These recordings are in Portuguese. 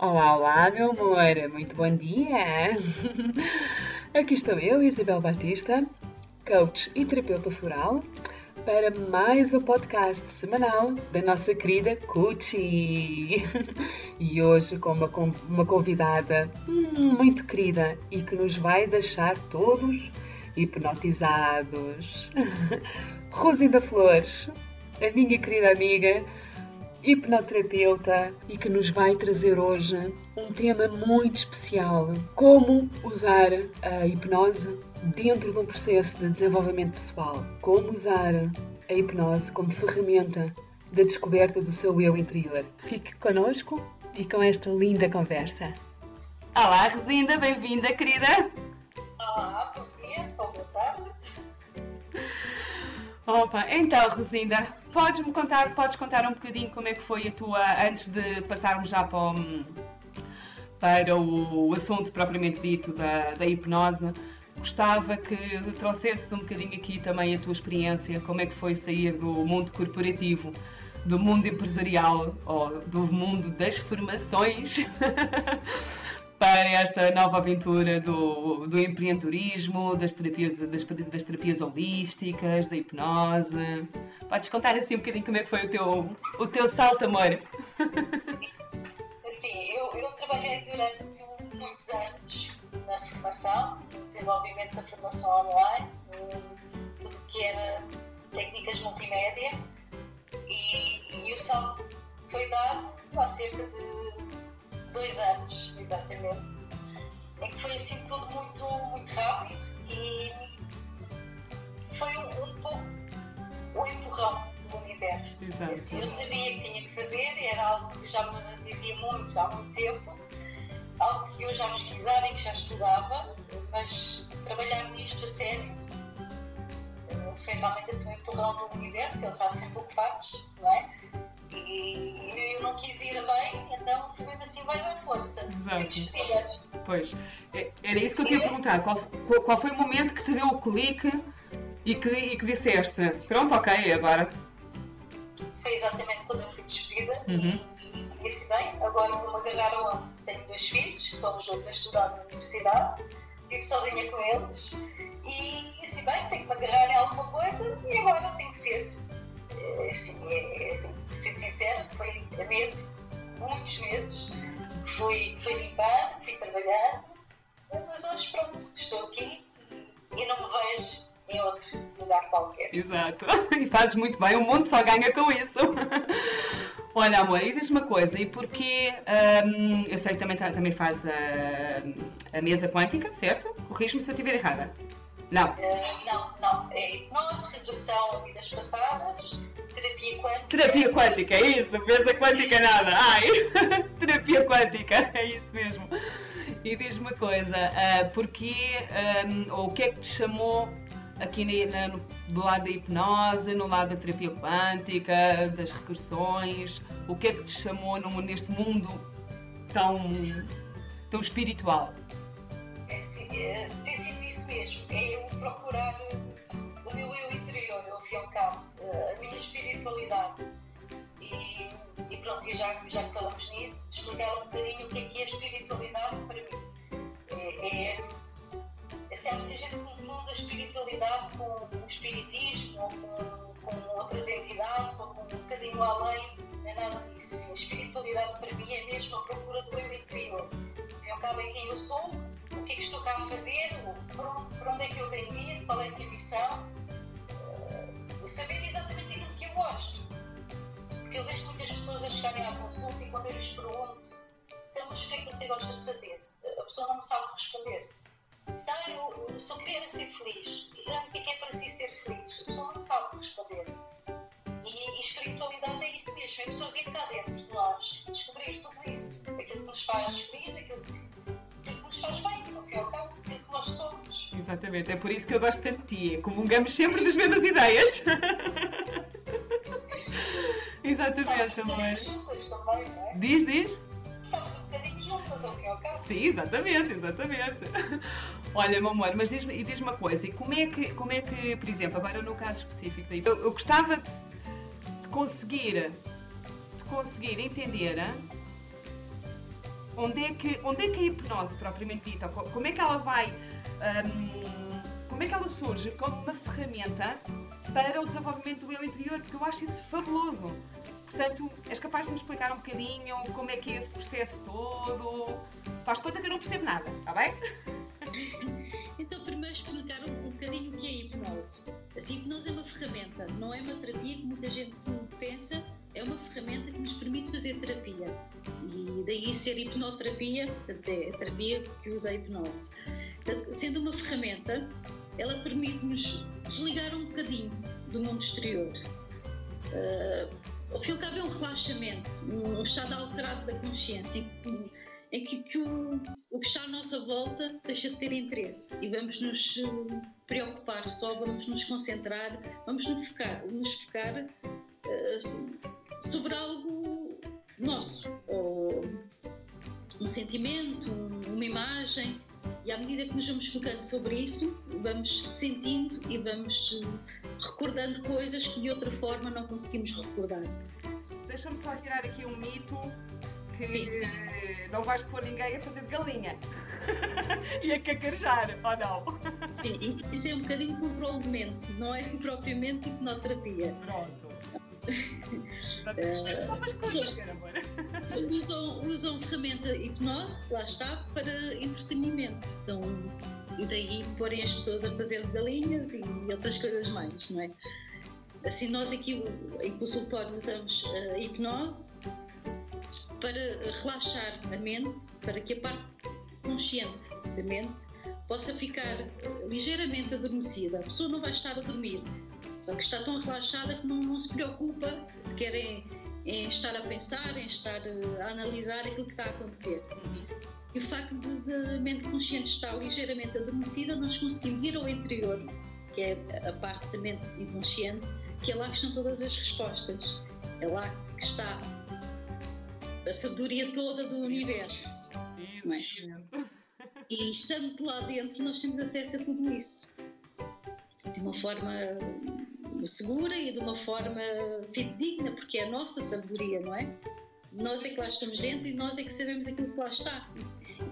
Olá, olá, meu amor, muito bom dia! Aqui estou eu, Isabel Batista, coach e terapeuta floral, para mais um podcast semanal da nossa querida Cuchi. E hoje com uma, uma convidada muito querida e que nos vai deixar todos hipnotizados. Rosinda Flores, a minha querida amiga, hipnoterapeuta e que nos vai trazer hoje um tema muito especial: como usar a hipnose dentro de um processo de desenvolvimento pessoal, como usar a hipnose como ferramenta da descoberta do seu eu interior. Fique conosco e com esta linda conversa. Olá, Rosinda, bem-vinda, querida. Olá, bom dia, boa tarde. Opa, então, Rosinda, podes-me contar, podes contar um bocadinho como é que foi a tua, antes de passarmos já para o, para o assunto propriamente dito da, da hipnose, gostava que trouxesses um bocadinho aqui também a tua experiência, como é que foi sair do mundo corporativo, do mundo empresarial ou do mundo das formações para esta nova aventura do, do empreendedorismo, das terapias, das, das, terapias holísticas, da hipnose. Podes contar assim um bocadinho como é que foi o teu, o teu salto, amor? Sim, eu, eu trabalhei durante muitos anos na formação, desenvolvimento da formação online, tudo que era técnicas multimédia e, e o salto foi dado há cerca de dois anos, exatamente, em que foi assim tudo muito, muito rápido e foi um, um pouco o empurrão do universo. Eu sabia que tinha que fazer, era algo que já me dizia muito há muito tempo, algo que eu já pesquisava e que já estudava, mas trabalhar nisto a sério eh, foi realmente assim um empurrão do universo, eles estavam sempre ocupados, não é? E eu não quis ir bem, então mesmo assim, vai dar força. Exato. Pois, é, era isso que eu te ia perguntar. Qual, qual foi o momento que te deu o clique e que, e que disseste, pronto, ok, agora? Foi exatamente quando eu fui despedida uhum. e, e disse, bem, agora vou-me agarrar aonde? Tenho dois filhos, estão os dois a estudar na universidade, vivo sozinha com eles e disse, bem, tenho que me agarrar em alguma coisa e agora tem que ser assim, é, ser sincera, foi medo, muitos medos. Fui, fui limpando, fui trabalhando, mas hoje pronto, estou aqui e não me vejo em outro lugar qualquer. Exato, e fazes muito bem, o mundo só ganha com isso. Olha, amor, e diz uma coisa, e porquê? Um, eu sei que também, também faz a, a mesa quântica, certo? Corrige-me se eu estiver errada. Não. Uh, não, não. É hipnose, regressão a vidas passadas, terapia quântica. Terapia quântica, é isso. Mesa quântica nada. Ai, terapia quântica, é isso mesmo. E diz-me uma coisa, uh, porquê, um, ou o que é que te chamou aqui na, no, do lado da hipnose, no lado da terapia quântica, das regressões, o que é que te chamou no, neste mundo tão, tão espiritual? É, sim, é, tem sido mesmo, é eu procurar o meu eu interior, ao fim e ao cabo, a minha espiritualidade. E, e pronto, e já, já que falamos nisso, explicar um bocadinho o que é que é espiritualidade para mim. É, é, é assim, há muita gente que confunde a espiritualidade com, com o espiritismo, ou com, com outras entidades, ou com um bocadinho além, é nada disso. Assim, a espiritualidade para mim é mesmo a procura do eu interior. Ao fim e ao cabo é quem eu sou, o que é que estou cá a fazer, para onde é que eu tenho ir, qual é a minha missão, uh, saber exatamente aquilo que eu gosto. Porque eu vejo muitas pessoas a chegarem à consulta e quando eu lhes pergunto, então, mas o que é que você gosta de fazer? A pessoa não me sabe responder. Ah, eu, eu só queria ser feliz. E, ah, o que é que é para é isso mesmo, é a pessoa vir cá dentro de nós, descobrir tudo isso, aquilo que nos faz feliz, aquilo que nos faz bem, ao fim e ao cabo, é que nós somos. Exatamente, é por isso que eu gosto tanto de ti, é comungamos sempre das mesmas ideias. Exatamente, amor. juntas também, não é? Diz, diz. Somos um bocadinho juntas, ao fim e ao cabo. Sim, exatamente, exatamente. Olha, meu amor, mas diz-me diz uma coisa, e como é, que, como é que, por exemplo, agora no caso específico, eu, eu gostava de, conseguir conseguir entender onde é que, onde é que a hipnose, propriamente dita, como é que ela vai, um, como é que ela surge como uma ferramenta para o desenvolvimento do eu interior, porque eu acho isso fabuloso. Portanto, és capaz de me explicar um bocadinho como é que é esse processo todo? Faz conta que eu não percebo nada, está bem? Então, primeiro explicar um, um bocadinho o que é a hipnose. A hipnose é uma ferramenta, não é uma terapia que muita gente pensa, é uma ferramenta que nos permite fazer terapia. E daí ser hipnoterapia, portanto, é a terapia que usa a hipnose. Portanto, sendo uma ferramenta, ela permite-nos desligar um bocadinho do mundo exterior. Uh, ao fim e ao cabo é um relaxamento, um estado alterado da consciência em que, que o, o, que está à nossa volta deixa de ter interesse e vamos nos eh, preocupar só, vamos nos concentrar, vamos nos focar, nos focar uh, sobre algo nosso, ou um sentimento, uma imagem, e à medida que nos vamos focando sobre isso, vamos sentindo e vamos eh, recordando coisas que de outra forma não conseguimos recordar. Deixa-me só tirar aqui um mito que Sim. não vais pôr ninguém a fazer de galinha e a cacarejar, ou não? Sim, isso é um bocadinho controle de mente, não é propriamente hipnoterapia. Pronto. Uh, usam, usam ferramenta hipnose, lá está, para entretenimento. Então, e daí porem as pessoas a fazer galinhas e outras coisas mais, não é? Assim, nós aqui em consultório usamos a hipnose para relaxar a mente, para que a parte consciente da mente possa ficar ligeiramente adormecida. A pessoa não vai estar a dormir, só que está tão relaxada que não, não se preocupa se querem em estar a pensar, em estar a analisar aquilo que está a acontecer. E o facto de, de a mente consciente estar ligeiramente adormecida, nós conseguimos ir ao interior, que é a parte da mente inconsciente, que é lá que estão todas as respostas. É lá que está a sabedoria toda do universo. É? E estando lá dentro, nós temos acesso a tudo isso. De uma forma segura e de uma forma fidedigna, porque é a nossa sabedoria, não é? Nós é que lá estamos dentro e nós é que sabemos aquilo que lá está.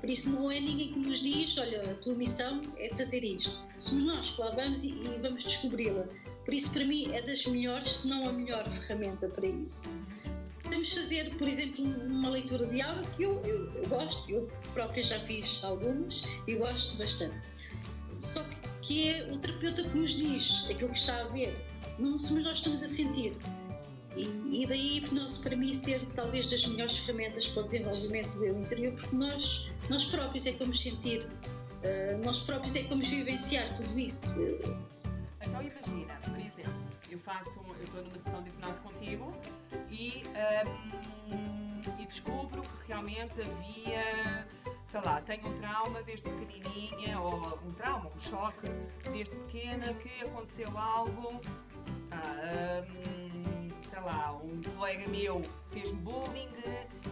Por isso não é ninguém que nos diz, olha, a tua missão é fazer isto. Somos nós que lá vamos e, e vamos descobri-la. Por isso, para mim, é das melhores, se não a melhor ferramenta para isso. Podemos fazer, por exemplo, uma leitura de aula que eu, eu, eu gosto, eu própria já fiz algumas e gosto bastante. Só que é o terapeuta que nos diz aquilo que está a ver não somos nós que estamos a sentir. E, e daí a hipnose para mim ser talvez das melhores ferramentas para o desenvolvimento do eu interior, porque nós, nós próprios é que vamos sentir, uh, nós próprios é que vamos vivenciar tudo isso. Então imagina, por exemplo, eu faço, eu estou numa sessão de hipnose contigo e, um, e descubro que realmente havia sei lá, tenho um trauma desde pequenininha, ou um trauma, um choque desde pequena, que aconteceu algo ah, um, sei lá, um colega meu fez-me bullying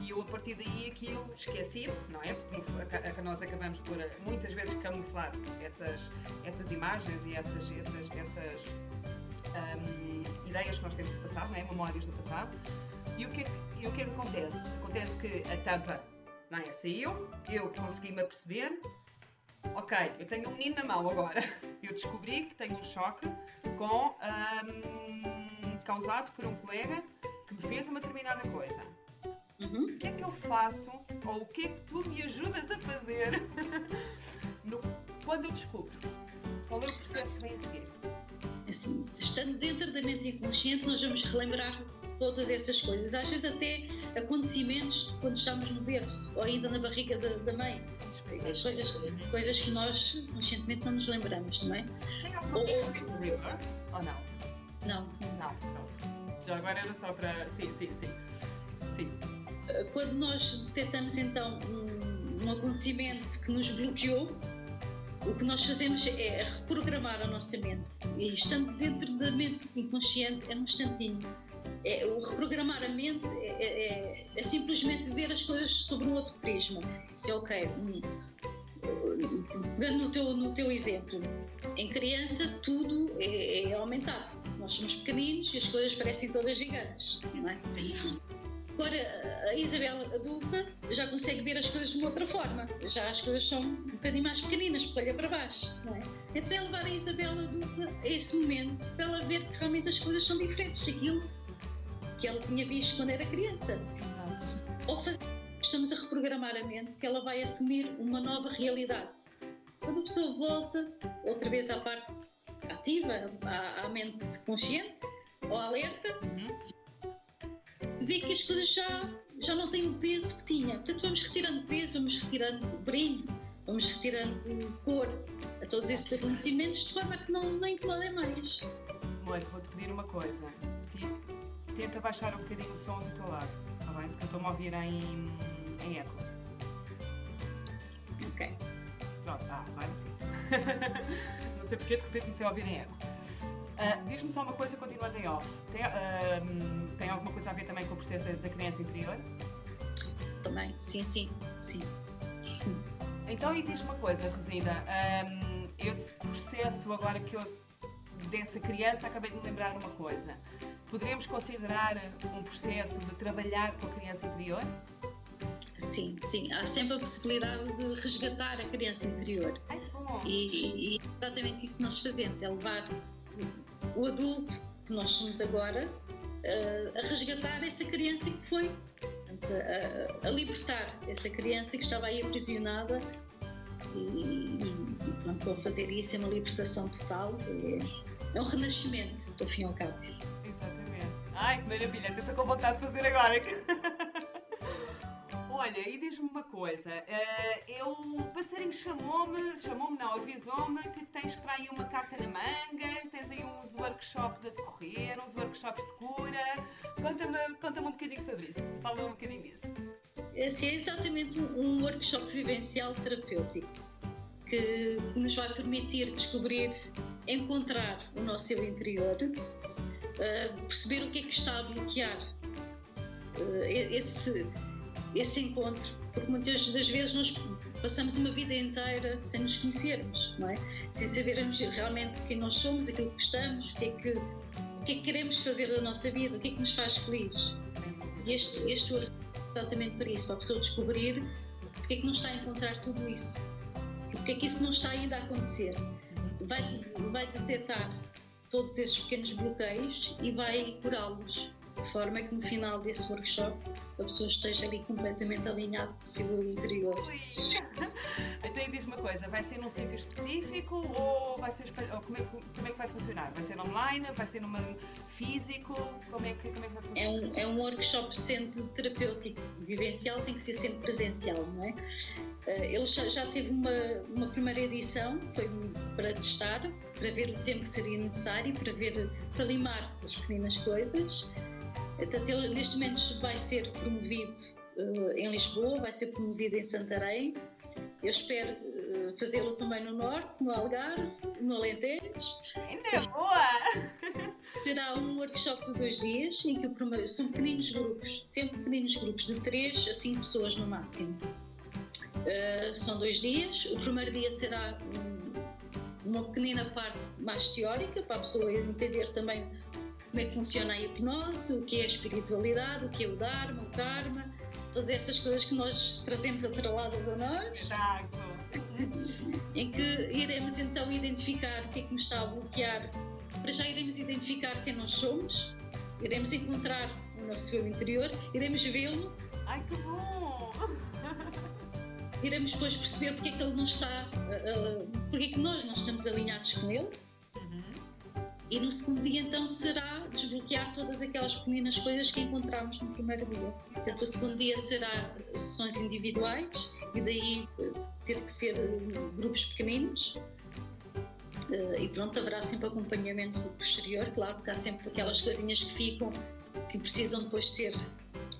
e eu a partir daí aquilo esqueci-me, não é? Porque nós acabamos por muitas vezes camuflar essas, essas imagens e essas, essas, essas um, ideias que nós temos do passado, não é? Memórias do passado. E o que, é e o que é que acontece? Acontece que a tampa é? saiu, eu consegui-me aperceber, ok, eu tenho um menino na mão agora. Eu descobri que tenho um choque com, um, causado por um colega que me fez uma determinada coisa. Uhum. O que é que eu faço, ou o que é que tu me ajudas a fazer no, quando eu descubro? Qual é o processo que vem a seguir? Assim, estando dentro da mente inconsciente, nós vamos relembrar todas essas coisas, às vezes até acontecimentos quando estamos no berço ou ainda na barriga da, da mãe. As coisas, coisas que nós conscientemente não nos lembramos, não é? Ou? Ou não? Não. Não, pronto. Já agora era só para. Sim, sim, sim. sim. Quando nós detectamos então um, um acontecimento que nos bloqueou, o que nós fazemos é reprogramar a nossa mente. E estando dentro da mente inconsciente, é num instantinho é, o reprogramar a mente é, é, é, é, simplesmente ver as coisas sobre um outro prisma. Isso é ok. Hum. Pegando no teu, no teu exemplo, em criança tudo é, é, aumentado. Nós somos pequeninos e as coisas parecem todas gigantes, não é? Agora, a Isabel adulta já consegue ver as coisas de uma outra forma. Já as coisas são um bocadinho mais pequeninas, porque olha para baixo. Não é? Então é levar a Isabel adulta a esse momento para ela ver que realmente as coisas são diferentes daquilo que ela tinha visto quando era criança. Ou fazer, estamos a reprogramar a mente que ela vai assumir uma nova realidade. Quando a pessoa volta outra vez à parte ativa, à, à mente consciente ou alerta, uhum vê que as coisas já, já não têm o peso que tinha. Portanto, vamos retirando peso, vamos retirando brilho, vamos retirando cor a todos esses acontecimentos de forma que não, não incomodem mais. Amor, vou-te pedir uma coisa. Tenta baixar um bocadinho o som do teu lado, está bem? Porque eu estou-me a ouvir em, em eco. Ok. Pronto, ah, vai assim. não sei porque de repente comecei a ouvir em eco. Uh, Diz-me só uma coisa, continuando em off. Tem, uh, tem alguma coisa a ver também com o processo da criança interior? Também, sim, sim, sim. Então, e diz-me uma coisa, Rosina. Um, esse processo agora que eu dessa criança, acabei de me lembrar uma coisa. Poderíamos considerar um processo de trabalhar com a criança interior? Sim, sim. Há sempre a possibilidade de resgatar a criança interior. Ai, bom. E, e exatamente isso nós fazemos, é levar o adulto que nós somos agora uh, a resgatar essa criança que foi, a, a, libertar essa criança que estava aí aprisionada e, e, pronto, a fazer isso é uma libertação total, é, é um renascimento, do fim ao cabo. Ai, que maravilha, estou com vontade de fazer agora. Olha, e diz-me uma coisa, uh, eu, o passarinho chamou-me, chamou-me não, avisou-me que tens para aí uma carta na manga, tens aí uns workshops a decorrer, uns workshops de cura. Conta-me conta um bocadinho sobre isso, fala um bocadinho disso. Esse é exatamente um workshop vivencial terapêutico que nos vai permitir descobrir, encontrar o nosso eu interior, uh, perceber o que é que está a bloquear uh, esse esse encontro, porque muitas das vezes nós passamos uma vida inteira sem nos conhecermos, não é? Sem sabermos realmente quem nós somos, aquilo que gostamos, o que é que, o que, é que queremos fazer da nossa vida, o que é que nos faz feliz. E este, este é exatamente para isso, para a pessoa descobrir porque é que não está a encontrar tudo isso, porque é que isso não está ainda a acontecer. Vai, vai detectar todos esses pequenos bloqueios e vai curá-los de forma que no final desse workshop a pessoa esteja ali completamente alinhada com o seu interior. Então diz uma coisa, vai ser num sítio específico ou vai ser ou como, é que, como é que vai funcionar? Vai ser online? Vai ser numa físico? Como é que, como é que vai funcionar? É um, é um workshop sendo terapêutico, vivencial, tem que ser sempre presencial, não é? Eh, ele já, já teve uma, uma primeira edição, foi para testar, para ver o tempo que seria necessário, para ver, para limar as pequenas coisas Portanto, ele neste momento vai ser promovido uh, em Lisboa, vai ser promovido em Santarém. Eu espero uh, fazê-lo também no Norte, no Algarve, no Alentejo. Ainda é boa! Será um workshop de dois dias em que o primeiro, são pequeninos grupos, sempre pequeninos grupos, de três a cinco pessoas no máximo. Uh, são dois dias. O primeiro dia será um, uma pequenina parte mais teórica, para a pessoa entender também como é que funciona a hipnose, o que é a espiritualidade, o que é o Dharma, o Karma, todas essas coisas que nós trazemos atreladas a nós. Exato. em que iremos então identificar o que é que nos está a bloquear. Para já iremos identificar quem nós somos, iremos encontrar o nosso eu interior, iremos vê-lo. Ai que bom! Iremos depois perceber porque é que ele não está, uh, porque é que nós não estamos alinhados com ele e no segundo dia, então, será desbloquear todas aquelas pequenas coisas que encontramos no primeiro dia. Portanto, o segundo dia será sessões individuais e daí eh, ter que ser eh, grupos pequeninos. Eh, e pronto, haverá sempre acompanhamento posterior, claro, porque há sempre aquelas coisinhas que ficam que precisam depois ser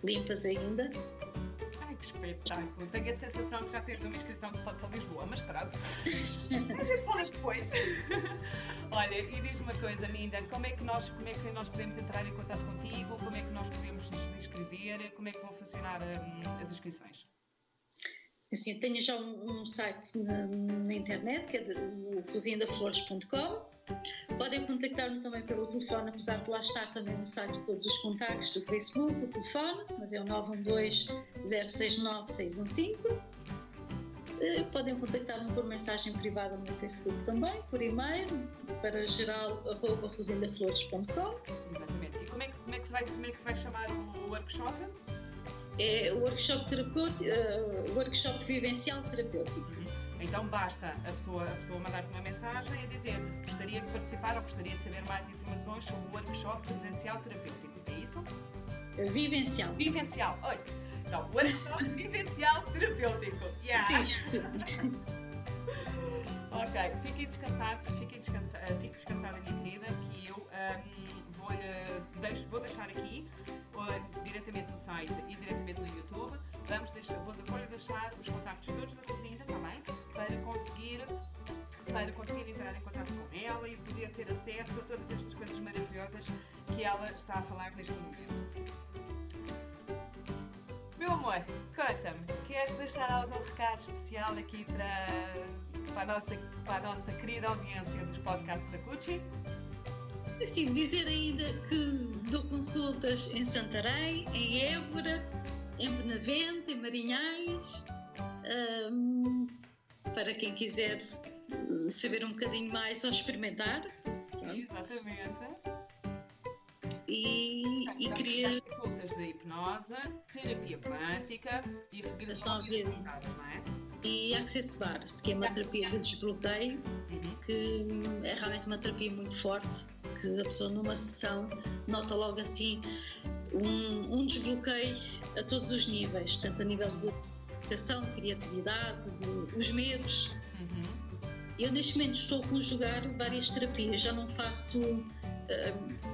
limpas ainda espetáculo. Tenho a sensação que já tens uma inscrição para, para Lisboa, mas pronto. a gente fala depois. Olha, e diz-me uma coisa, Linda, como é, que nós, como é que nós podemos entrar em contato contigo? Como é que nós podemos nos inscrever? Como é que vão funcionar um, as inscrições? Assim, tenho já um, um site na, na, internet que é o cozinhadaflores.com podem contactar-me também pelo telefone, apesar de lá estar também no site todos os contactos do Facebook, o telefone, mas é o 912-069-615. Eh, podem contactar-me por mensagem privada no Facebook também, por e-mail, para geral.rosindaflores.com. Exatamente. E como é, que, como, é que se vai, como é que se vai chamar o workshop? É o workshop, terapêutico, uh, workshop vivencial terapêutico. Então basta a pessoa, a pessoa mandar-te uma mensagem e dizer gostaria de participar ou gostaria de saber mais informações sobre o workshop presencial terapêutico. É isso? Vivencial. Vivencial. Oi. Então, workshop vivencial terapêutico. Yeah. Sim, sim. ok, fiquem descansados, fiquem descansa, uh, fique descansada, minha querida, que eu um, vou, uh, deixo, vou deixar aqui, uh, diretamente no site e diretamente no YouTube, vamos deixar, vou, vou deixar os contactos todos da cozinha também, para conseguir para conseguir entrar em contato com ela e poder ter acesso a todas estas coisas maravilhosas que ela está a falar neste momento. Meu amor, conta-me, queres deixar algum recado especial aqui para, para, a nossa, para a nossa querida audiência dos podcasts da Cucci? Assim, dizer ainda que dou consultas em Santarém, em Évora, em Benavente, em Marinhais, um, para quem quiser saber um bocadinho mais ou experimentar. Pronto. Exatamente. E, e queria. Consultas de hipnose, terapia quântica e regressão de não é? E Access Bars, que é uma terapia de desbloqueio, uhum. que é realmente uma terapia muito forte, que a pessoa numa sessão nota logo assim um, um desbloqueio a todos os níveis, tanto a nível de de criatividade, de os medos. Uhum. Eu neste momento estou a conjugar várias terapias, já não faço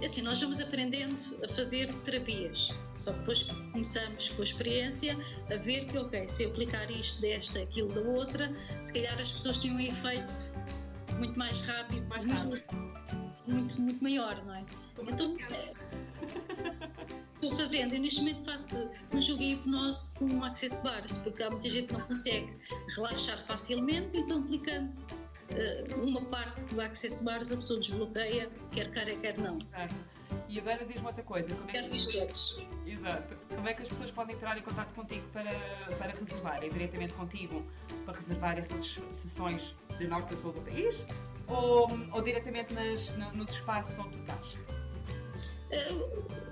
assim, nós vamos aprendendo a fazer terapias, só que depois começamos com a experiência a ver que, ok, se eu aplicar isto desta, aquilo da outra, se calhar as pessoas têm um efeito muito mais rápido, mais muito, muito, muito, maior, não é? Então, é, estou fazendo, e neste momento faço um jogo em hipnose com access bars, porque há muita gente que não consegue relaxar facilmente, então aplicando uh, uma parte do access bars a pessoa desbloqueia, quer queira, quer não. Exato. E agora diz-me outra coisa. Como é quer fiz todos. Exato. Como é que as pessoas podem entrar em contato contigo para, para reservar? É diretamente contigo para reservar essas sessões de norte a sul do país? Ou, ou diretamente nas, nos espaços onde tu estás?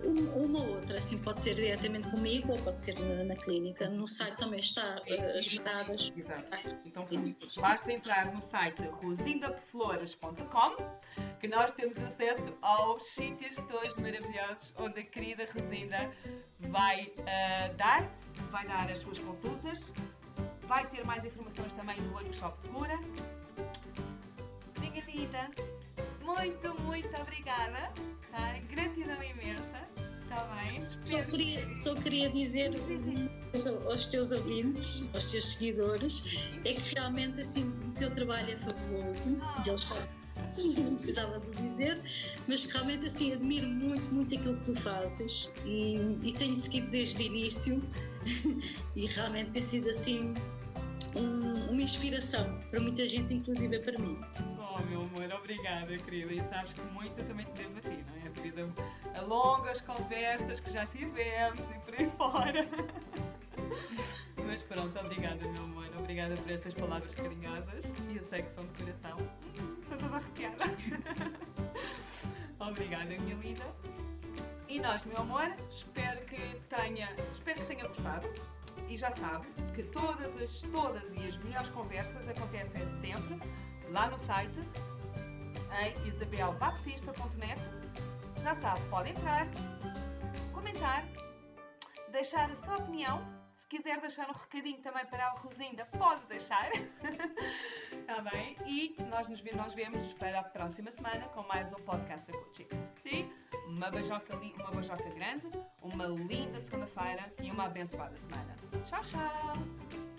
Uma ou outra, assim pode ser diretamente comigo ou pode ser na, na clínica. No site também está uh, as datas. Exato. Então basta entrar no site rosindaflores.com que nós temos acesso aos sítios todos maravilhosos onde a querida Rosinda vai uh, dar, vai dar as suas consultas, vai ter mais informações também do workshop de cura. Linda, muito, muito obrigada. Tá? Gratidão imensa. Está bem? Só queria, só queria dizer aos teus ouvintes, aos teus seguidores, é que realmente assim, o teu trabalho é fabuloso. Oh. Eles sabem não precisava de dizer, mas realmente assim admiro muito, muito aquilo que tu fazes e, e tenho seguido desde o início e realmente tem sido assim um, uma inspiração para muita gente, inclusive para mim. Meu amor, obrigada, querida. E sabes que muito eu também te devo a ti, não é? Devido a longas conversas que já tivemos e por aí fora. Mas pronto, obrigada, meu amor. Obrigada por estas palavras carinhosas e a secção de coração. Estou toda arrepiada. obrigada, minha linda. E nós, meu amor, espero que tenha, espero que tenha gostado e já sabe que todas as, todas e as melhores conversas acontecem sempre lá no site em isabelbaptista.net. Já sabe, pode entrar, comentar, deixar a sua opinião. Se quiser deixar um recadinho também para a Rosinda, pode deixar. Está bem? E nós nos nós vemos para a próxima semana com mais um podcast da Coaching. Sim? Uma beijoca, uma beijoca grande, uma linda segunda-feira e uma abençoada semana. Tchau, tchau!